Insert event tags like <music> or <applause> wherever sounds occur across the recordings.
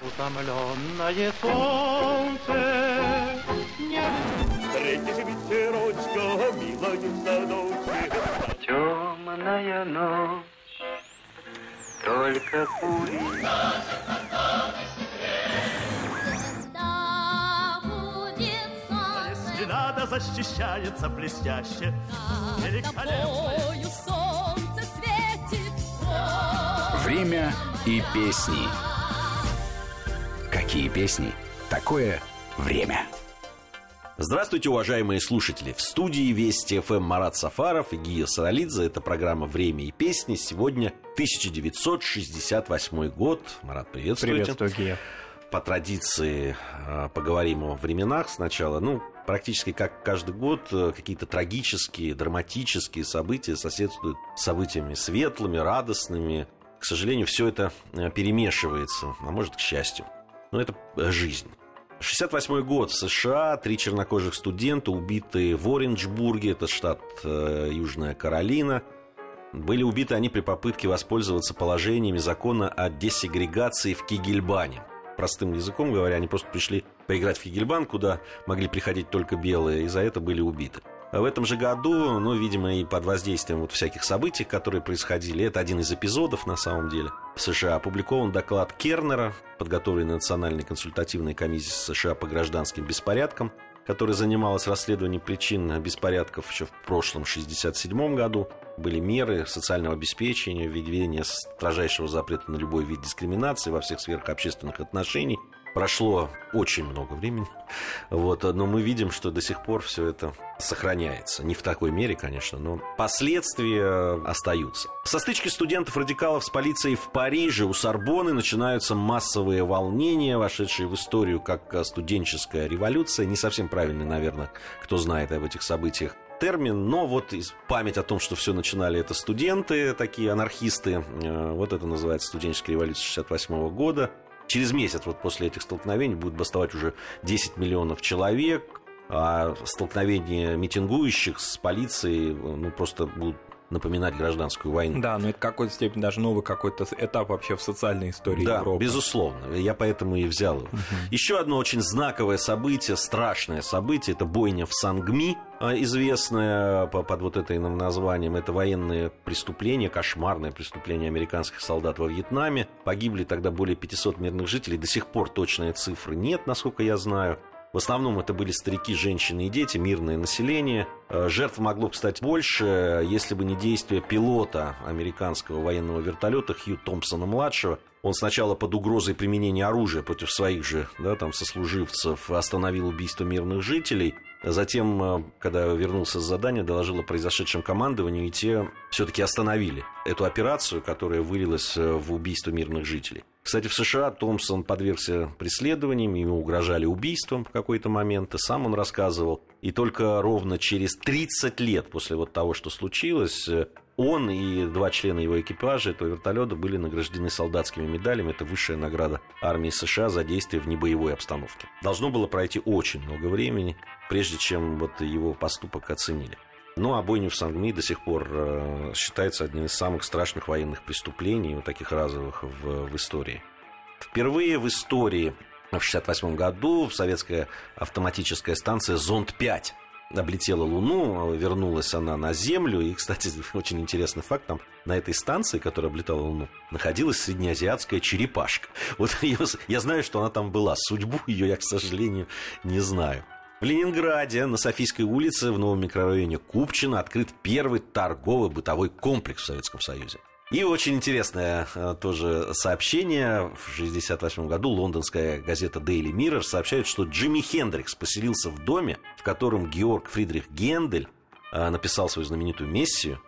Утомленное солнце не... Встретишь ветерочка, милая в садочке. Темная ночь, только. Если надо, защищается блестяще. Великолепно. солнце светит. Время и песни. Какие песни? Такое время. Здравствуйте, уважаемые слушатели! В студии Вести ФМ Марат Сафаров и Гия Саралидзе. Это программа «Время и песни». Сегодня 1968 год. Марат, приветствуйте. Приветствую, Гия. По традиции э, поговорим о временах сначала. Ну, практически как каждый год э, какие-то трагические, драматические события соседствуют с событиями светлыми, радостными. К сожалению, все это э, перемешивается, а может, к счастью. Но это э, жизнь. 68 год в США, три чернокожих студента, убитые в Ориндж-Бурге, это штат э, Южная Каролина. Были убиты они при попытке воспользоваться положениями закона о десегрегации в Кигельбане. Простым языком говоря, они просто пришли поиграть в Кигельбан, куда могли приходить только белые, и за это были убиты. В этом же году, ну, видимо, и под воздействием вот всяких событий, которые происходили, это один из эпизодов на самом деле, в США опубликован доклад Кернера, подготовленный Национальной консультативной комиссией США по гражданским беспорядкам, которая занималась расследованием причин беспорядков еще в прошлом 1967 году. Были меры социального обеспечения, введение строжайшего запрета на любой вид дискриминации во всех сферах общественных отношений. Прошло очень много времени, <laughs> вот, но мы видим, что до сих пор все это сохраняется. Не в такой мере, конечно, но последствия остаются. Со стычки студентов-радикалов с полицией в Париже у Сорбоны начинаются массовые волнения, вошедшие в историю как студенческая революция. Не совсем правильный, наверное, кто знает об этих событиях термин, но вот память о том, что все начинали это студенты, такие анархисты, э, вот это называется студенческая революция 68 года. Через месяц вот после этих столкновений будет бастовать уже 10 миллионов человек, а столкновения митингующих с полицией ну, просто будут напоминать гражданскую войну. Да, но это в какой-то степени даже новый какой-то этап вообще в социальной истории да, Европы. безусловно. Я поэтому и взял его. Угу. Еще одно очень знаковое событие, страшное событие, это бойня в Сангми, а, известная под вот этим названием. Это военные преступления, кошмарное преступление американских солдат во Вьетнаме. Погибли тогда более 500 мирных жителей. До сих пор точные цифры нет, насколько я знаю. В основном это были старики, женщины и дети, мирное население. Э, жертв могло, кстати, больше, если бы не действия пилота американского военного вертолета Хью Томпсона-младшего. Он сначала под угрозой применения оружия против своих же да, там, сослуживцев остановил убийство мирных жителей. Затем, э, когда вернулся с задания, доложил о произошедшем командованию, и те все-таки остановили эту операцию, которая вылилась э, в убийство мирных жителей. Кстати, в США Томпсон подвергся преследованиям, ему угрожали убийством в какой-то момент, и сам он рассказывал. И только ровно через 30 лет после вот того, что случилось, он и два члена его экипажа этого вертолета были награждены солдатскими медалями. Это высшая награда армии США за действия в небоевой обстановке. Должно было пройти очень много времени, прежде чем вот его поступок оценили. Ну, а бойня в Сангми до сих пор э, считается одним из самых страшных военных преступлений, вот таких разовых в, в истории. Впервые в истории в 1968 году советская автоматическая станция «Зонд-5» облетела Луну, вернулась она на Землю. И, кстати, <laughs> очень интересный факт, там на этой станции, которая облетала Луну, находилась среднеазиатская черепашка. <laughs> Вот ее, я знаю, что она там была. Судьбу <laughs> ее я, к сожалению, не знаю. В Ленинграде на Софийской улице в новом микрорайоне Купчино открыт первый торговый бытовой комплекс в Советском Союзе. И очень интересное э, тоже сообщение. В 1968 году лондонская газета Daily Mirror сообщает, что Джимми Хендрикс поселился в доме, в котором Георг Фридрих Гендель э, написал свою знаменитую «Мессию»,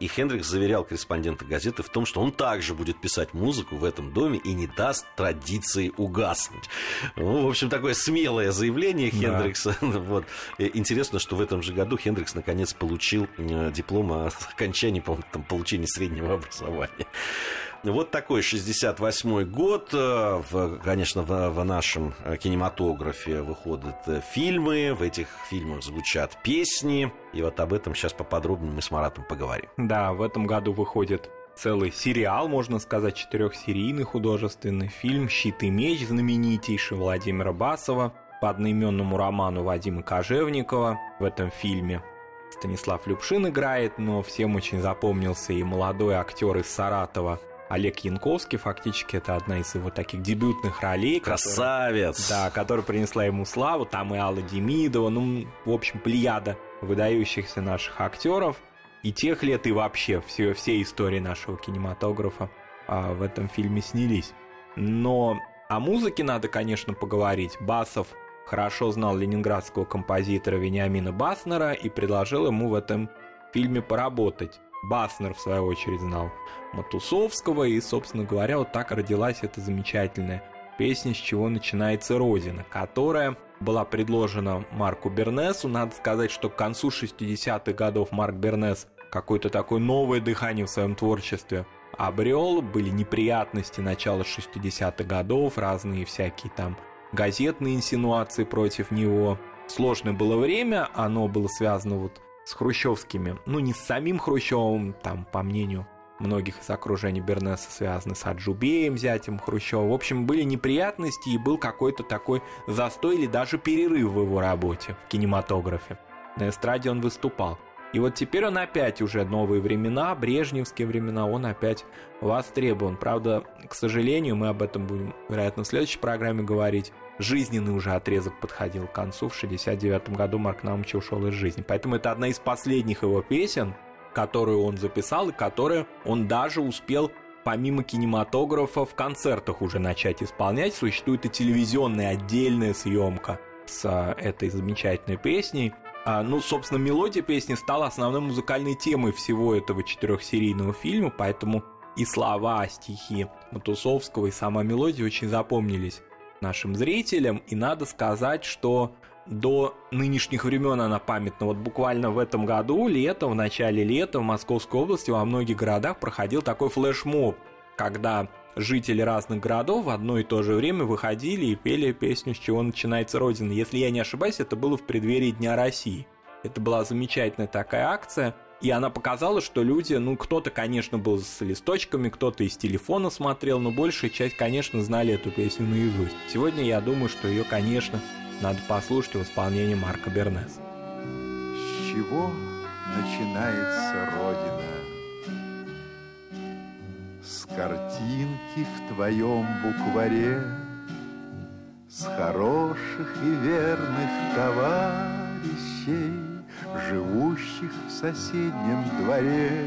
и Хендрикс заверял корреспондента газеты в том, что он также будет писать музыку в этом доме и не даст традиции угаснуть. Ну, в общем, такое смелое заявление Хендрикса. Да. <laughs> Вот. Интересно, что в этом же году Хендрикс наконец получил э, диплом о <laughs> окончании, по-моему, там, получения среднего <laughs> образования. Вот такой 68-й год. Э, в, конечно, в, в нашем кинематографе выходят э, фильмы. В этих фильмах звучат песни. И вот об этом сейчас поподробнее мы с Маратом поговорим. Да, в этом году выходит целый сериал, можно сказать, четырехсерийный художественный фильм «Щит и меч» знаменитейший Владимира Басова по одноименному роману Вадима Кожевникова в этом фильме. Станислав Любшин играет, но всем очень запомнился и молодой актер из Саратова Олег Янковский, фактически это одна из его таких дебютных ролей. Красавец! Которая, да, которая принесла ему славу. Там и Алла Демидова, ну, в общем, плеяда выдающихся наших актеров. И тех лет, и вообще все, все истории нашего кинематографа а, в этом фильме снялись. Но о музыке надо, конечно, поговорить. Басов хорошо знал ленинградского композитора Вениамина Баснера и предложил ему в этом фильме поработать. Баснер, в свою очередь, знал Матусовского, и, собственно говоря, вот так родилась эта замечательная песня «С чего начинается Родина», которая была предложена Марку Бернесу. Надо сказать, что к концу 60-х годов Марк Бернес какое-то такое новое дыхание в своем творчестве обрел. Были неприятности начала 60-х годов, разные всякие там газетные инсинуации против него. Сложное было время, оно было связано вот с хрущевскими, ну не с самим Хрущевым, там, по мнению многих из окружения Бернеса связаны с Аджубеем, зятем Хрущева. В общем, были неприятности и был какой-то такой застой или даже перерыв в его работе в кинематографе. На эстраде он выступал. И вот теперь он опять уже новые времена, брежневские времена, он опять востребован. Правда, к сожалению, мы об этом будем, вероятно, в следующей программе говорить жизненный уже отрезок подходил к концу. В 69 году Марк Наумович ушел из жизни. Поэтому это одна из последних его песен, которую он записал и которую он даже успел помимо кинематографа в концертах уже начать исполнять. Существует и телевизионная отдельная съемка с а, этой замечательной песней. А, ну, собственно, мелодия песни стала основной музыкальной темой всего этого четырехсерийного фильма, поэтому и слова, стихи Матусовского, и сама мелодия очень запомнились нашим зрителям. И надо сказать, что до нынешних времен она памятна. Вот буквально в этом году, летом, в начале лета в Московской области во многих городах проходил такой флешмоб, когда жители разных городов в одно и то же время выходили и пели песню «С чего начинается Родина». Если я не ошибаюсь, это было в преддверии Дня России. Это была замечательная такая акция – и она показала, что люди, ну, кто-то, конечно, был с листочками, кто-то из телефона смотрел, но большая часть, конечно, знали эту песню наизусть. Сегодня я думаю, что ее, конечно, надо послушать в исполнении Марка Бернес. С чего начинается Родина? С картинки в твоем букваре, С хороших и верных товарищей, живущих в соседнем дворе.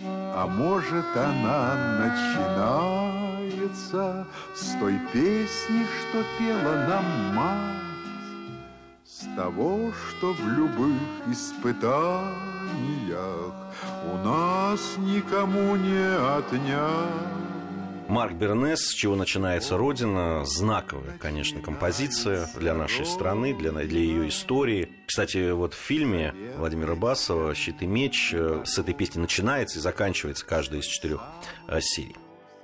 А может, она начинается с той песни, что пела нам мать, С того, что в любых испытаниях у нас никому не отнять. Марк Бернес, с чего начинается Родина, знаковая, конечно, композиция для нашей страны, для, для ее истории. Кстати, вот в фильме Владимира Басова «Щит и меч» э, с этой песни начинается и заканчивается каждая из четырех э, серий.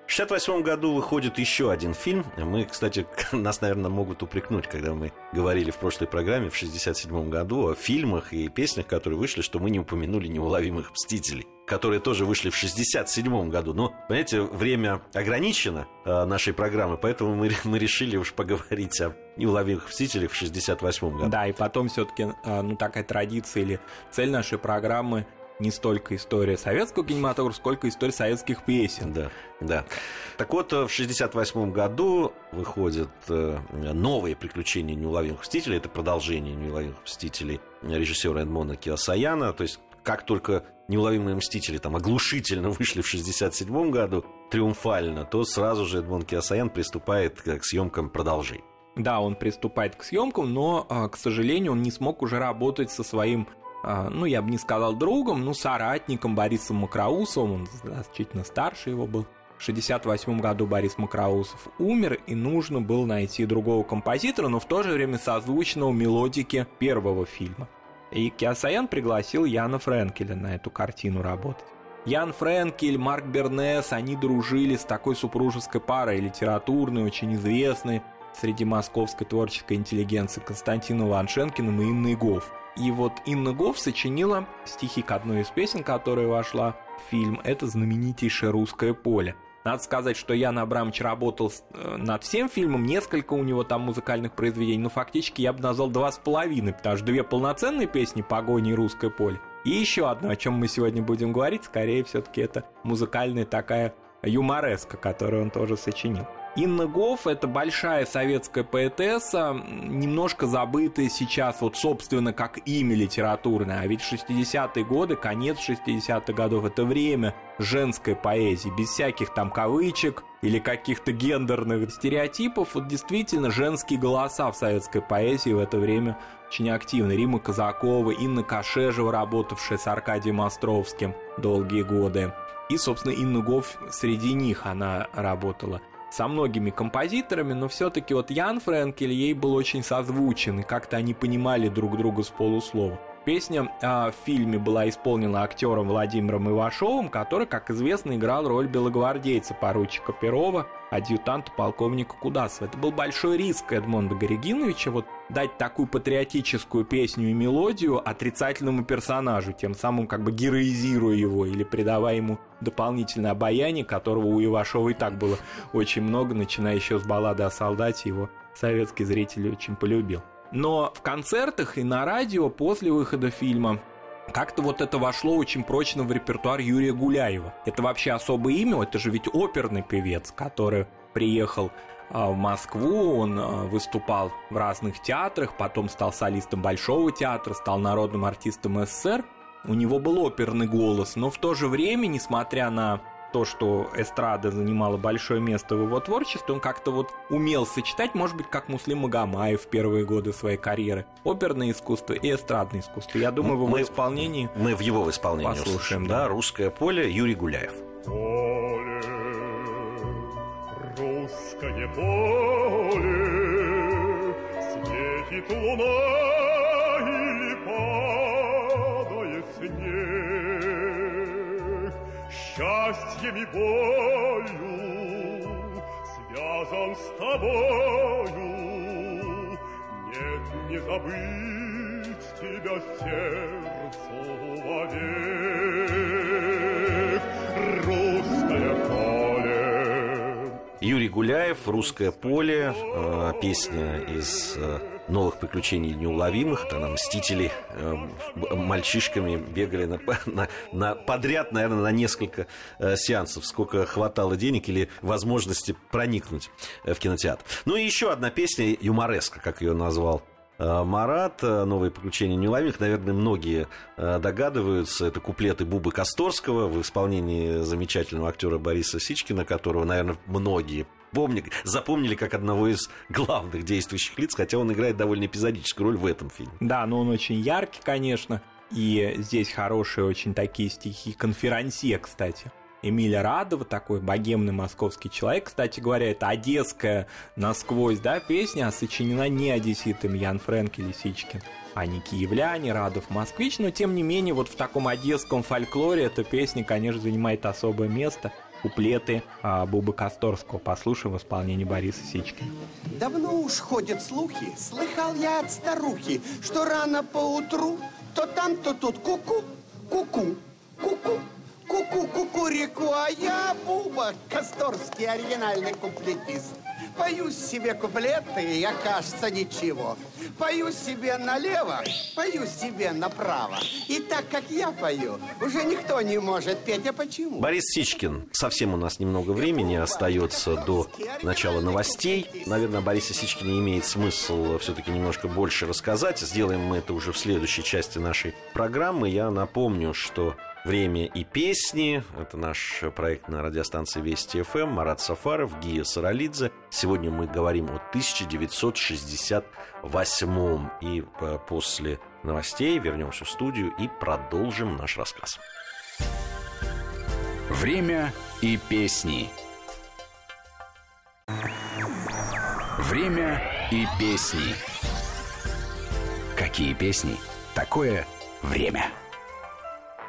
В 1968 году выходит еще один фильм. Мы, кстати, <laughs> нас, наверное, могут упрекнуть, когда мы говорили в прошлой программе в 1967 году о фильмах и песнях, которые вышли, что мы не упомянули «Неуловимых мстителей» которые тоже вышли в 67 году. Но, понимаете, время ограничено э, нашей программы, поэтому мы, <laughs> мы решили уж поговорить о неуловимых мстителях в 68 году. Да, и потом все-таки, э, ну, такая традиция или цель нашей программы не столько история советского кинематографа, сколько история советских песен. Да, да. Так вот, в 1968 году выходит э, новые приключения неуловимых мстителей. Это продолжение неуловимых мстителей режиссера Эдмона Киосаяна. То есть, как только неуловимые мстители там оглушительно вышли в 1967 году, триумфально, то сразу же Эдмон Киосаян приступает к съемкам продолжений. Да, он приступает к съемкам, но, а, к сожалению, он не смог уже работать со своим ну, я бы не сказал другом, ну, соратником Борисом Макроусовым, он значительно старше его был. В 1968 году Борис Макроусов умер, и нужно было найти другого композитора, но в то же время созвучного мелодике первого фильма. И Киасаян пригласил Яна Френкеля на эту картину работать. Ян Френкель, Марк Бернес, они дружили с такой супружеской парой, литературной, очень известной среди московской творческой интеллигенции Константином Ваншенкиным и Инной Гофф. И вот Инна Гоф сочинила стихи к одной из песен, которая вошла в фильм. Это знаменитейшее «Русское поле». Надо сказать, что Ян Абрамович работал э, над всем фильмом, несколько у него там музыкальных произведений, но фактически я бы назвал два с половиной, потому что две полноценные песни «Погони» и «Русское поле», и еще одно, о чем мы сегодня будем говорить, скорее все-таки это музыкальная такая юмореска, которую он тоже сочинил. Инна Гофф – это большая советская поэтесса, немножко забытая сейчас, вот, собственно, как имя литературное. А ведь 60-е годы, конец 60-х годов – это время женской поэзии, без всяких там кавычек или каких-то гендерных стереотипов. Вот действительно женские голоса в советской поэзии в это время очень активны. Рима Казакова, Инна Кашежева, работавшая с Аркадием Островским долгие годы. И, собственно, Инна Гофф среди них она работала – со многими композиторами, но все-таки вот Ян Френкель ей был очень созвучен, и как-то они понимали друг друга с полуслова. Песня э, в фильме была исполнена актером Владимиром Ивашовым, который, как известно, играл роль белогвардейца поручика Перова, адъютанта полковника Кудасова. Это был большой риск Эдмонда Горегиновича вот дать такую патриотическую песню и мелодию отрицательному персонажу, тем самым как бы героизируя его или придавая ему дополнительное обаяние, которого у Ивашова и так было очень много, начиная еще с баллады о солдате, его советский зритель очень полюбил. Но в концертах и на радио после выхода фильма как-то вот это вошло очень прочно в репертуар Юрия Гуляева. Это вообще особое имя, это же ведь оперный певец, который приехал а, в Москву, он а, выступал в разных театрах, потом стал солистом Большого театра, стал народным артистом СССР. У него был оперный голос, но в то же время, несмотря на то, что эстрада занимала большое место в его творчестве, он как-то вот умел сочетать, может быть, как Муслим Магомаев в первые годы своей карьеры, оперное искусство и эстрадное искусство. Я думаю, в его мы, исполнении... Мы в его исполнении послушаем, да. да, «Русское поле» Юрий Гуляев. Поле, русское поле, светит луна или падает Счастьем и болью связан с тобою, нет, не забыть тебя сердцу вовек. Юрий Гуляев, «Русское поле», э, песня из э, новых приключений неуловимых. Тогда «Мстители» э, мальчишками бегали на, <laughs> на- на- подряд, наверное, на несколько сеансов. Сколько хватало денег или возможности проникнуть в кинотеатр. Ну и еще одна песня, юмореска, как ее назвал Марат, э, новые приключения неуловимых, наверное, многие э, догадываются, это куплеты Бубы Косторского в исполнении замечательного актера Бориса Сичкина, которого, наверное, многие помнят, запомнили как одного из главных действующих лиц, хотя он играет довольно эпизодическую роль в этом фильме. Да, но он очень яркий, конечно, и здесь хорошие очень такие стихи. Конферансье, кстати. Эмиля Радова, такой богемный московский человек. Кстати говоря, это одесская насквозь, да, песня, а сочинена не одесситами Ян Фрэнк или Сичкин, а не киевляне, Радов, москвич. Но, тем не менее, вот в таком одесском фольклоре эта песня, конечно, занимает особое место. Куплеты а, Бубы Косторского. Послушаем в исполнении Бориса Сичкина. Давно уж ходят слухи, слыхал я от старухи, что рано поутру то там, то тут ку-ку, ку-ку, ку-ку, ку-ку, кукурику, а я Буба, Косторский оригинальный куплетист. Пою себе куплеты, я, кажется, ничего. Пою себе налево, пою себе направо. И так, как я пою, уже никто не может петь. А почему? Борис Сичкин. Совсем у нас немного времени остается до начала новостей. Наверное, о Борисе Сичкине имеет смысл все-таки немножко больше рассказать. Сделаем мы это уже в следующей части нашей программы. Я напомню, что «Время и песни» — это наш проект на радиостанции Вести ФМ. Марат Сафаров, Гия Саралидзе. Сегодня мы говорим о 1968 И э, после новостей вернемся в студию и продолжим наш рассказ. Время и песни. Время и песни. Какие песни? Такое время.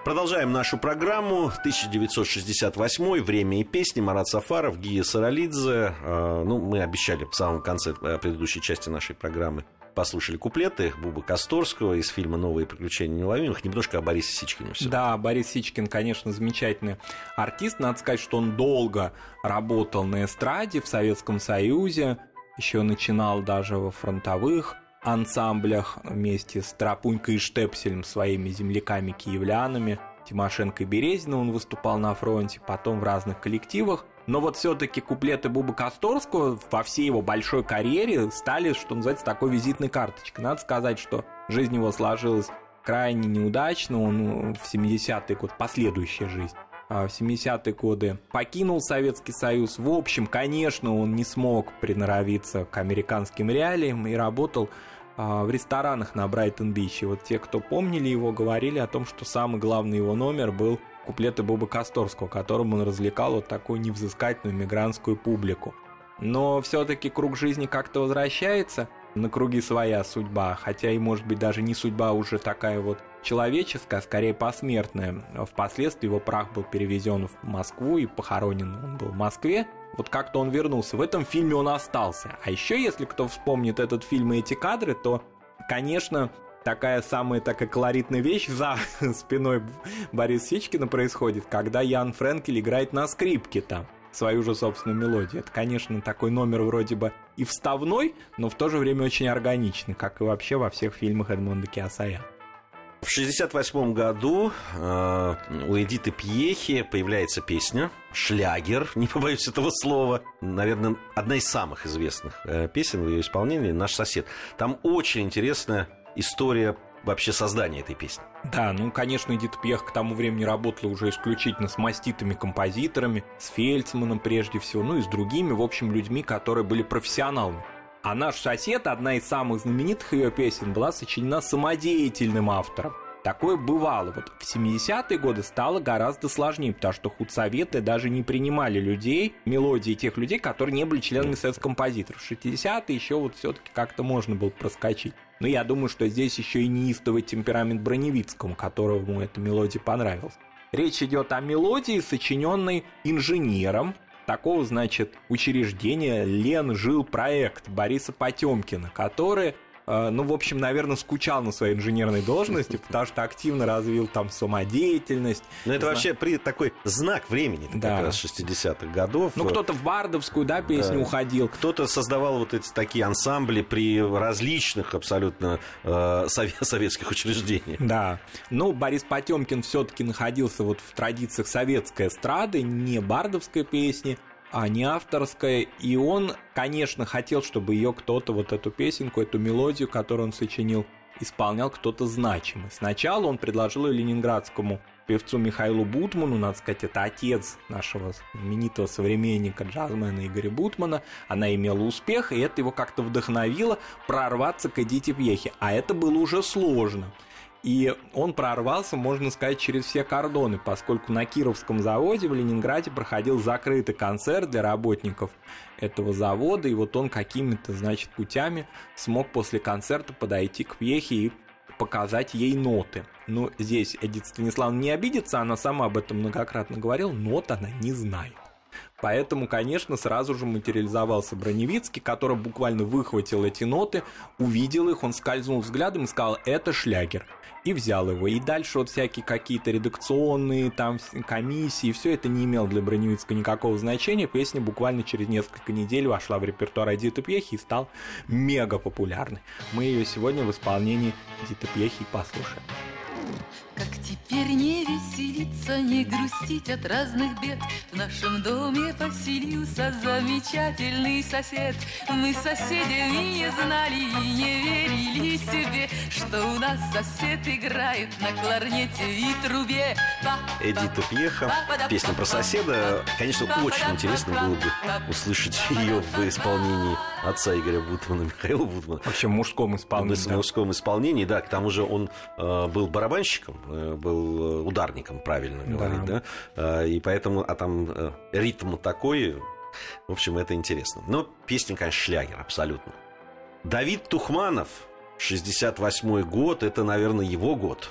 Продолжаем нашу программу. 1968 «Время и песни». Марат Сафаров, Гия Саралидзе. Э, Ну, мы обещали в самом конце э, предыдущей части нашей программы послушали куплеты Бубы Косторского из фильма «Новые приключения неуловимых». Немножко о Борисе Сичкине все. Да, Борис Сичкин, конечно, замечательный артист. Надо сказать, что он долго работал на эстраде в Советском Союзе, еще начинал даже во фронтовых ансамблях вместе с Тропунькой и Штепселем, своими земляками-киевлянами. Тимошенко и Березина он выступал на фронте, потом в разных коллективах. Но вот все-таки куплеты Бубы Косторского во всей его большой карьере стали, что называется, такой визитной карточкой. Надо сказать, что жизнь его сложилась крайне неудачно. Он ну, в 70-е год, последующая жизнь, а в 70-е годы покинул Советский Союз. В общем, конечно, он не смог приноровиться к американским реалиям и работал в ресторанах на Брайтон-Бич. Вот те, кто помнили его, говорили о том, что самый главный его номер был куплеты Боба Косторского, которым он развлекал вот такую невзыскательную мигрантскую публику. Но все-таки круг жизни как-то возвращается, на круги своя судьба, хотя и может быть даже не судьба уже такая вот человеческая, а скорее посмертная. Впоследствии его прах был перевезен в Москву и похоронен он был в Москве. Вот как-то он вернулся. В этом фильме он остался. А еще, если кто вспомнит этот фильм и эти кадры, то, конечно, такая самая такая колоритная вещь за <laughs> спиной Бориса Сичкина происходит, когда Ян Френкель играет на скрипке там свою же собственную мелодию. Это, конечно, такой номер вроде бы и вставной, но в то же время очень органичный, как и вообще во всех фильмах Эдмонда Киасая. В 1968 году э, у Эдиты Пьехи появляется песня «Шлягер», <laughs> не побоюсь этого слова. Наверное, одна из самых известных э, песен в ее исполнении «Наш сосед». Там очень интересная история вообще создания этой песни. Да, ну, конечно, Эдит Пьех к тому времени работала уже исключительно с маститыми композиторами, с Фельдсманом прежде всего, ну и с другими, в общем, людьми, которые были профессионалами. А наш сосед, одна из самых знаменитых ее песен, была сочинена самодеятельным автором. Такое бывало. Вот в 70-е годы стало гораздо сложнее, потому что худсоветы даже не принимали людей, мелодии тех людей, которые не были членами Совета композиторов. В 60-е еще вот все-таки как-то можно было проскочить. Но я думаю, что здесь еще и неистовый темперамент Броневицкому, которому эта мелодия понравилась. Речь идет о мелодии, сочиненной инженером, такого, значит, учреждения Лен жил проект Бориса Потемкина, который ну, в общем, наверное, скучал на своей инженерной должности, потому что активно развил там самодеятельность. Ну, это вообще при такой знак времени, да. как раз 60-х годов. Ну, кто-то в бардовскую, да, песню да. уходил. Кто-то создавал вот эти такие ансамбли при различных абсолютно э, советских учреждениях. Да. Ну, Борис Потемкин все-таки находился вот в традициях советской эстрады, не бардовской песни, а не авторская. И он, конечно, хотел, чтобы ее кто-то, вот эту песенку, эту мелодию, которую он сочинил, исполнял кто-то значимый. Сначала он предложил ее ленинградскому певцу Михаилу Бутману, надо сказать, это отец нашего знаменитого современника джазмена Игоря Бутмана. Она имела успех, и это его как-то вдохновило прорваться к Эдите Пьехе. А это было уже сложно. И он прорвался, можно сказать, через все кордоны, поскольку на Кировском заводе в Ленинграде проходил закрытый концерт для работников этого завода, и вот он какими-то, значит, путями смог после концерта подойти к Пьехе и показать ей ноты. Но здесь Эдит Станиславовна не обидится, она сама об этом многократно говорила, нот она не знает. Поэтому, конечно, сразу же материализовался Броневицкий, который буквально выхватил эти ноты, увидел их, он скользнул взглядом и сказал «это шлягер» и взял его. И дальше вот всякие какие-то редакционные там комиссии, все это не имело для Броневицкого никакого значения. Песня буквально через несколько недель вошла в репертуар Эдиты Пьехи и стал мега популярной. Мы ее сегодня в исполнении Эдиты Пьехи послушаем. Как теперь не веселиться, не грустить от разных бед. В нашем доме поселился замечательный сосед. Мы соседями не знали и не верили себе Что у нас сосед играет на кларнете и трубе. Эдита Пьеха, песня про соседа. Конечно, очень интересно было бы услышать ее в исполнении отца Игоря Бутмана, Михаила Бутмана. Вообще в мужском исполнении. В мужском исполнении, да. К тому же он э, был барабанщиком, был э, ударником, правильно говорить, да. да? Э, и поэтому, а там э, ритм такой, в общем, это интересно. Но песня, конечно, шлягер, абсолютно. Давид Тухманов, 68 год, это, наверное, его год.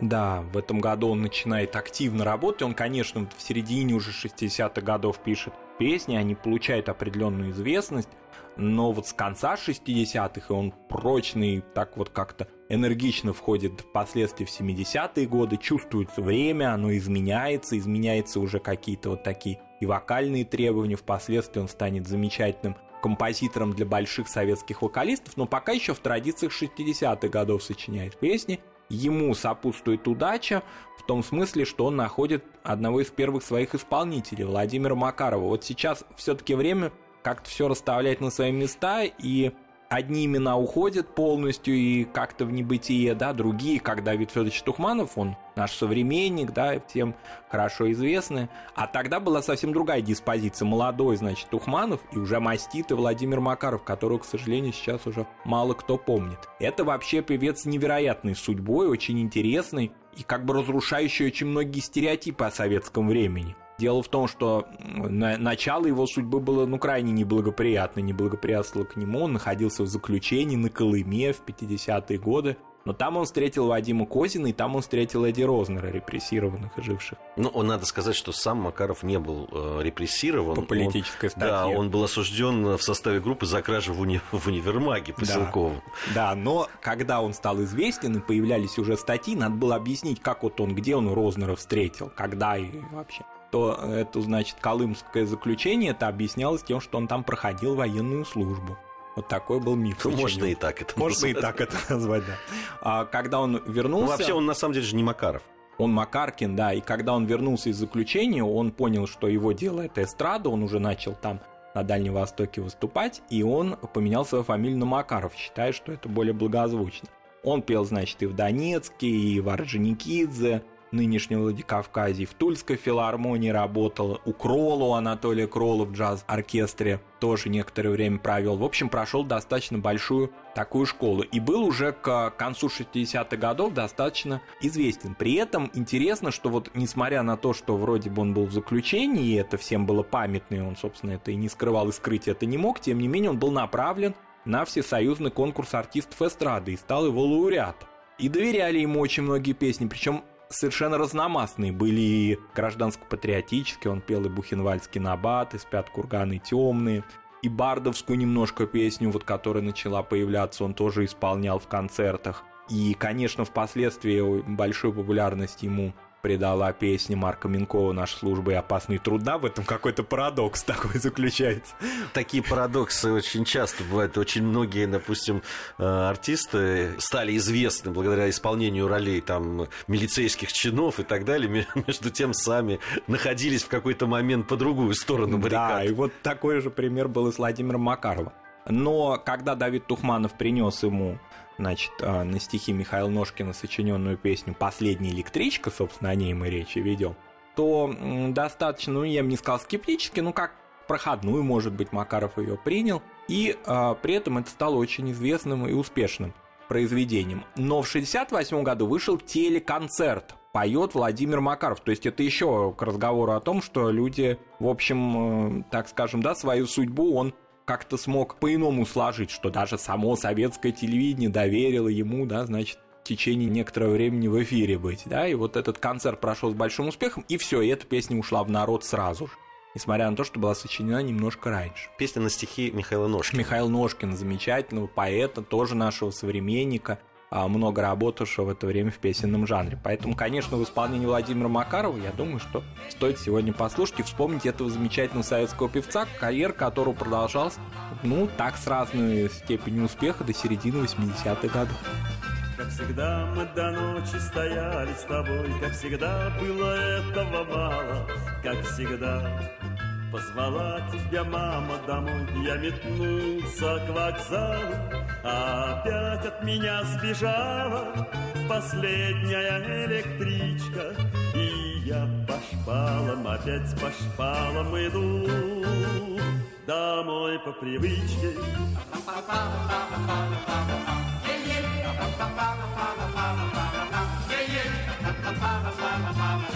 Да, в этом году он начинает активно работать. Он, конечно, в середине уже 60-х годов пишет песни, они получают определенную известность, но вот с конца 60-х, и он прочный, так вот как-то энергично входит впоследствии в 70-е годы, чувствуется время, оно изменяется, изменяются уже какие-то вот такие и вокальные требования, впоследствии он станет замечательным композитором для больших советских вокалистов, но пока еще в традициях 60-х годов сочиняет песни. Ему сопутствует удача в том смысле, что он находит одного из первых своих исполнителей, Владимира Макарова. Вот сейчас все-таки время как-то все расставлять на свои места, и одни имена уходят полностью и как-то в небытие, да, другие, как Давид Федорович Тухманов, он наш современник, да, всем хорошо известный, а тогда была совсем другая диспозиция, молодой, значит, Тухманов и уже маститый Владимир Макаров, которого, к сожалению, сейчас уже мало кто помнит. Это вообще певец с невероятной судьбой, очень интересный и как бы разрушающий очень многие стереотипы о советском времени. Дело в том, что на, начало его судьбы было ну, крайне неблагоприятно, неблагоприятствовало к нему. Он находился в заключении на Колыме в 50-е годы. Но там он встретил Вадима Козина, и там он встретил Эдди Рознера, репрессированных и живших. Ну, надо сказать, что сам Макаров не был э, репрессирован. По политической он, статье. Да, он был осужден в составе группы за кражу в, уни, в универмаге Поселковом. Да. да, но когда он стал известен и появлялись уже статьи, надо было объяснить, как вот он, где он Рознера встретил, когда и вообще то это, значит, колымское заключение, это объяснялось тем, что он там проходил военную службу. Вот такой был миф. Ну, можно и так это Можно назвать. и так это <laughs> назвать, да. А когда он вернулся... Ну, вообще, он на самом деле же не Макаров. Он Макаркин, да, и когда он вернулся из заключения, он понял, что его дело это эстрада, он уже начал там на Дальнем Востоке выступать, и он поменял свою фамилию на Макаров, считая, что это более благозвучно. Он пел, значит, и в Донецке, и в Орджоникидзе, нынешнего Владикавказье, в Тульской филармонии работал, у Кролу, Анатолия Крола в джаз-оркестре тоже некоторое время провел. В общем, прошел достаточно большую такую школу и был уже к концу 60-х годов достаточно известен. При этом интересно, что вот несмотря на то, что вроде бы он был в заключении, и это всем было памятно, и он, собственно, это и не скрывал, и скрыть это не мог, тем не менее он был направлен на всесоюзный конкурс артистов эстрады и стал его лауреатом. И доверяли ему очень многие песни, причем совершенно разномастные. Были и гражданско-патриотические, он пел и бухенвальский набат, и спят курганы темные, и бардовскую немножко песню, вот которая начала появляться, он тоже исполнял в концертах. И, конечно, впоследствии большую популярность ему придала песне Марка Минкова «Наша служба и опасный труда». В этом какой-то парадокс такой заключается. Такие парадоксы очень часто бывают. Очень многие, допустим, э, артисты стали известны благодаря исполнению ролей там милицейских чинов и так далее. Между тем сами находились в какой-то момент по другую сторону баррикад. Да, и вот такой же пример был и с Владимиром Макаровым. Но когда Давид Тухманов принес ему значит, а, на стихи Михаила Ножкина сочиненную песню «Последняя электричка», собственно, о ней мы речи ведем, то достаточно, ну, я бы не сказал скептически, ну, как проходную, может быть, Макаров ее принял, и э, при этом это стало очень известным и успешным произведением. Но в 1968 году вышел телеконцерт поет Владимир Макаров. То есть это еще к разговору о том, что люди, в общем, э, так скажем, да, свою судьбу он как-то смог по-иному сложить, что даже само советское телевидение доверило ему, да, значит, в течение некоторого времени в эфире быть, да, и вот этот концерт прошел с большим успехом, и все, и эта песня ушла в народ сразу же несмотря на то, что была сочинена немножко раньше. Песня на стихи Михаила Ножкина. Михаил Ножкин, замечательного поэта, тоже нашего современника, много работавшего в это время в песенном жанре. Поэтому, конечно, в исполнении Владимира Макарова, я думаю, что стоит сегодня послушать и вспомнить этого замечательного советского певца, карьер которого продолжался, ну, так с разной степенью успеха до середины 80-х годов. Как всегда мы до ночи стояли с тобой, Как всегда было этого мало, Как всегда Позвала тебя мама домой, я метнулся к вокзалу, опять от меня сбежала последняя электричка, И я по шпалам, опять по шпалам иду домой по привычке. Yeah, yeah.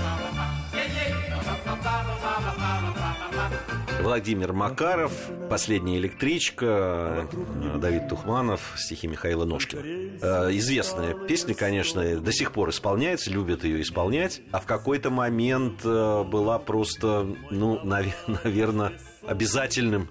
Владимир Макаров, «Последняя электричка», э, Давид Тухманов, стихи Михаила Ножкина. Э, Известная песня, конечно, до сих пор исполняется, любят ее исполнять, а в какой-то момент э, была просто, ну, <laughs> наверное, обязательным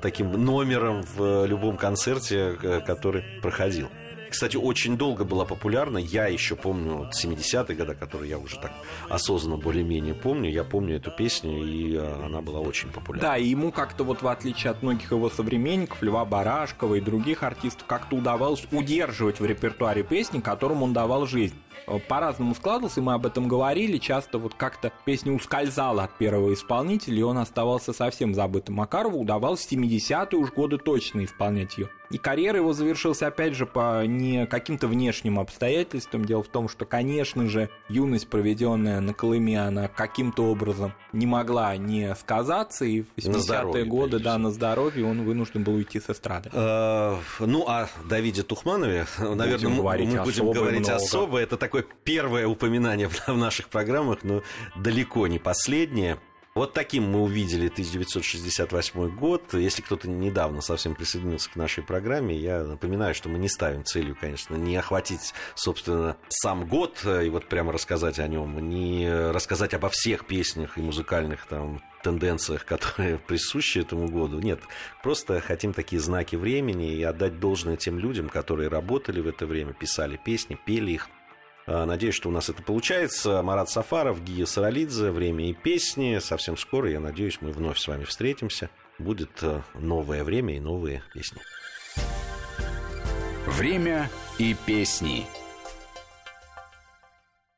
таким номером в любом концерте, который проходил. Кстати, очень долго была популярна. Я еще помню 70-е годы, которые я уже так осознанно более-менее помню. Я помню эту песню, и э, она была очень популярна. Да, и ему как-то вот в отличие от многих его современников, Льва Барашкова и других артистов, как-то удавалось удерживать в репертуаре песни, которым он давал жизнь. Э, по-разному складывался, и мы об этом говорили. Часто вот как-то песня ускользала от первого исполнителя, и он оставался совсем забытым. Макарову удавалось в 70-е уж годы точно исполнять ее. И карьера его завершилась, опять же, по не каким-то внешним обстоятельствам. Дело в том, что, конечно же, юность, проведенная на Колыме, она каким-то образом не могла не сказаться. И в 80-е годы, да, на здоровье он вынужден был уйти с эстрады. А, ну, о Давиде Тухманове, наверное, мы будем говорить особо. Это такое первое упоминание <laughs> в наших программах, но далеко не последнее. Вот таким мы увидели 1968 год. Если кто-то недавно совсем присоединился к нашей программе, я напоминаю, что мы не ставим целью, конечно, не охватить, собственно, сам год и вот прямо рассказать о нем, не рассказать обо всех песнях и музыкальных там тенденциях, <laughs> которые присущи этому году. Нет, просто хотим такие знаки времени и отдать должное тем людям, которые работали в это время, писали песни, пели их. А, надеюсь, что у нас это получается. Марат Сафаров, Гия Саралидзе, «Время и песни». Совсем скоро, я надеюсь, мы вновь с вами встретимся. Будет э, новое время и новые песни. Время и песни.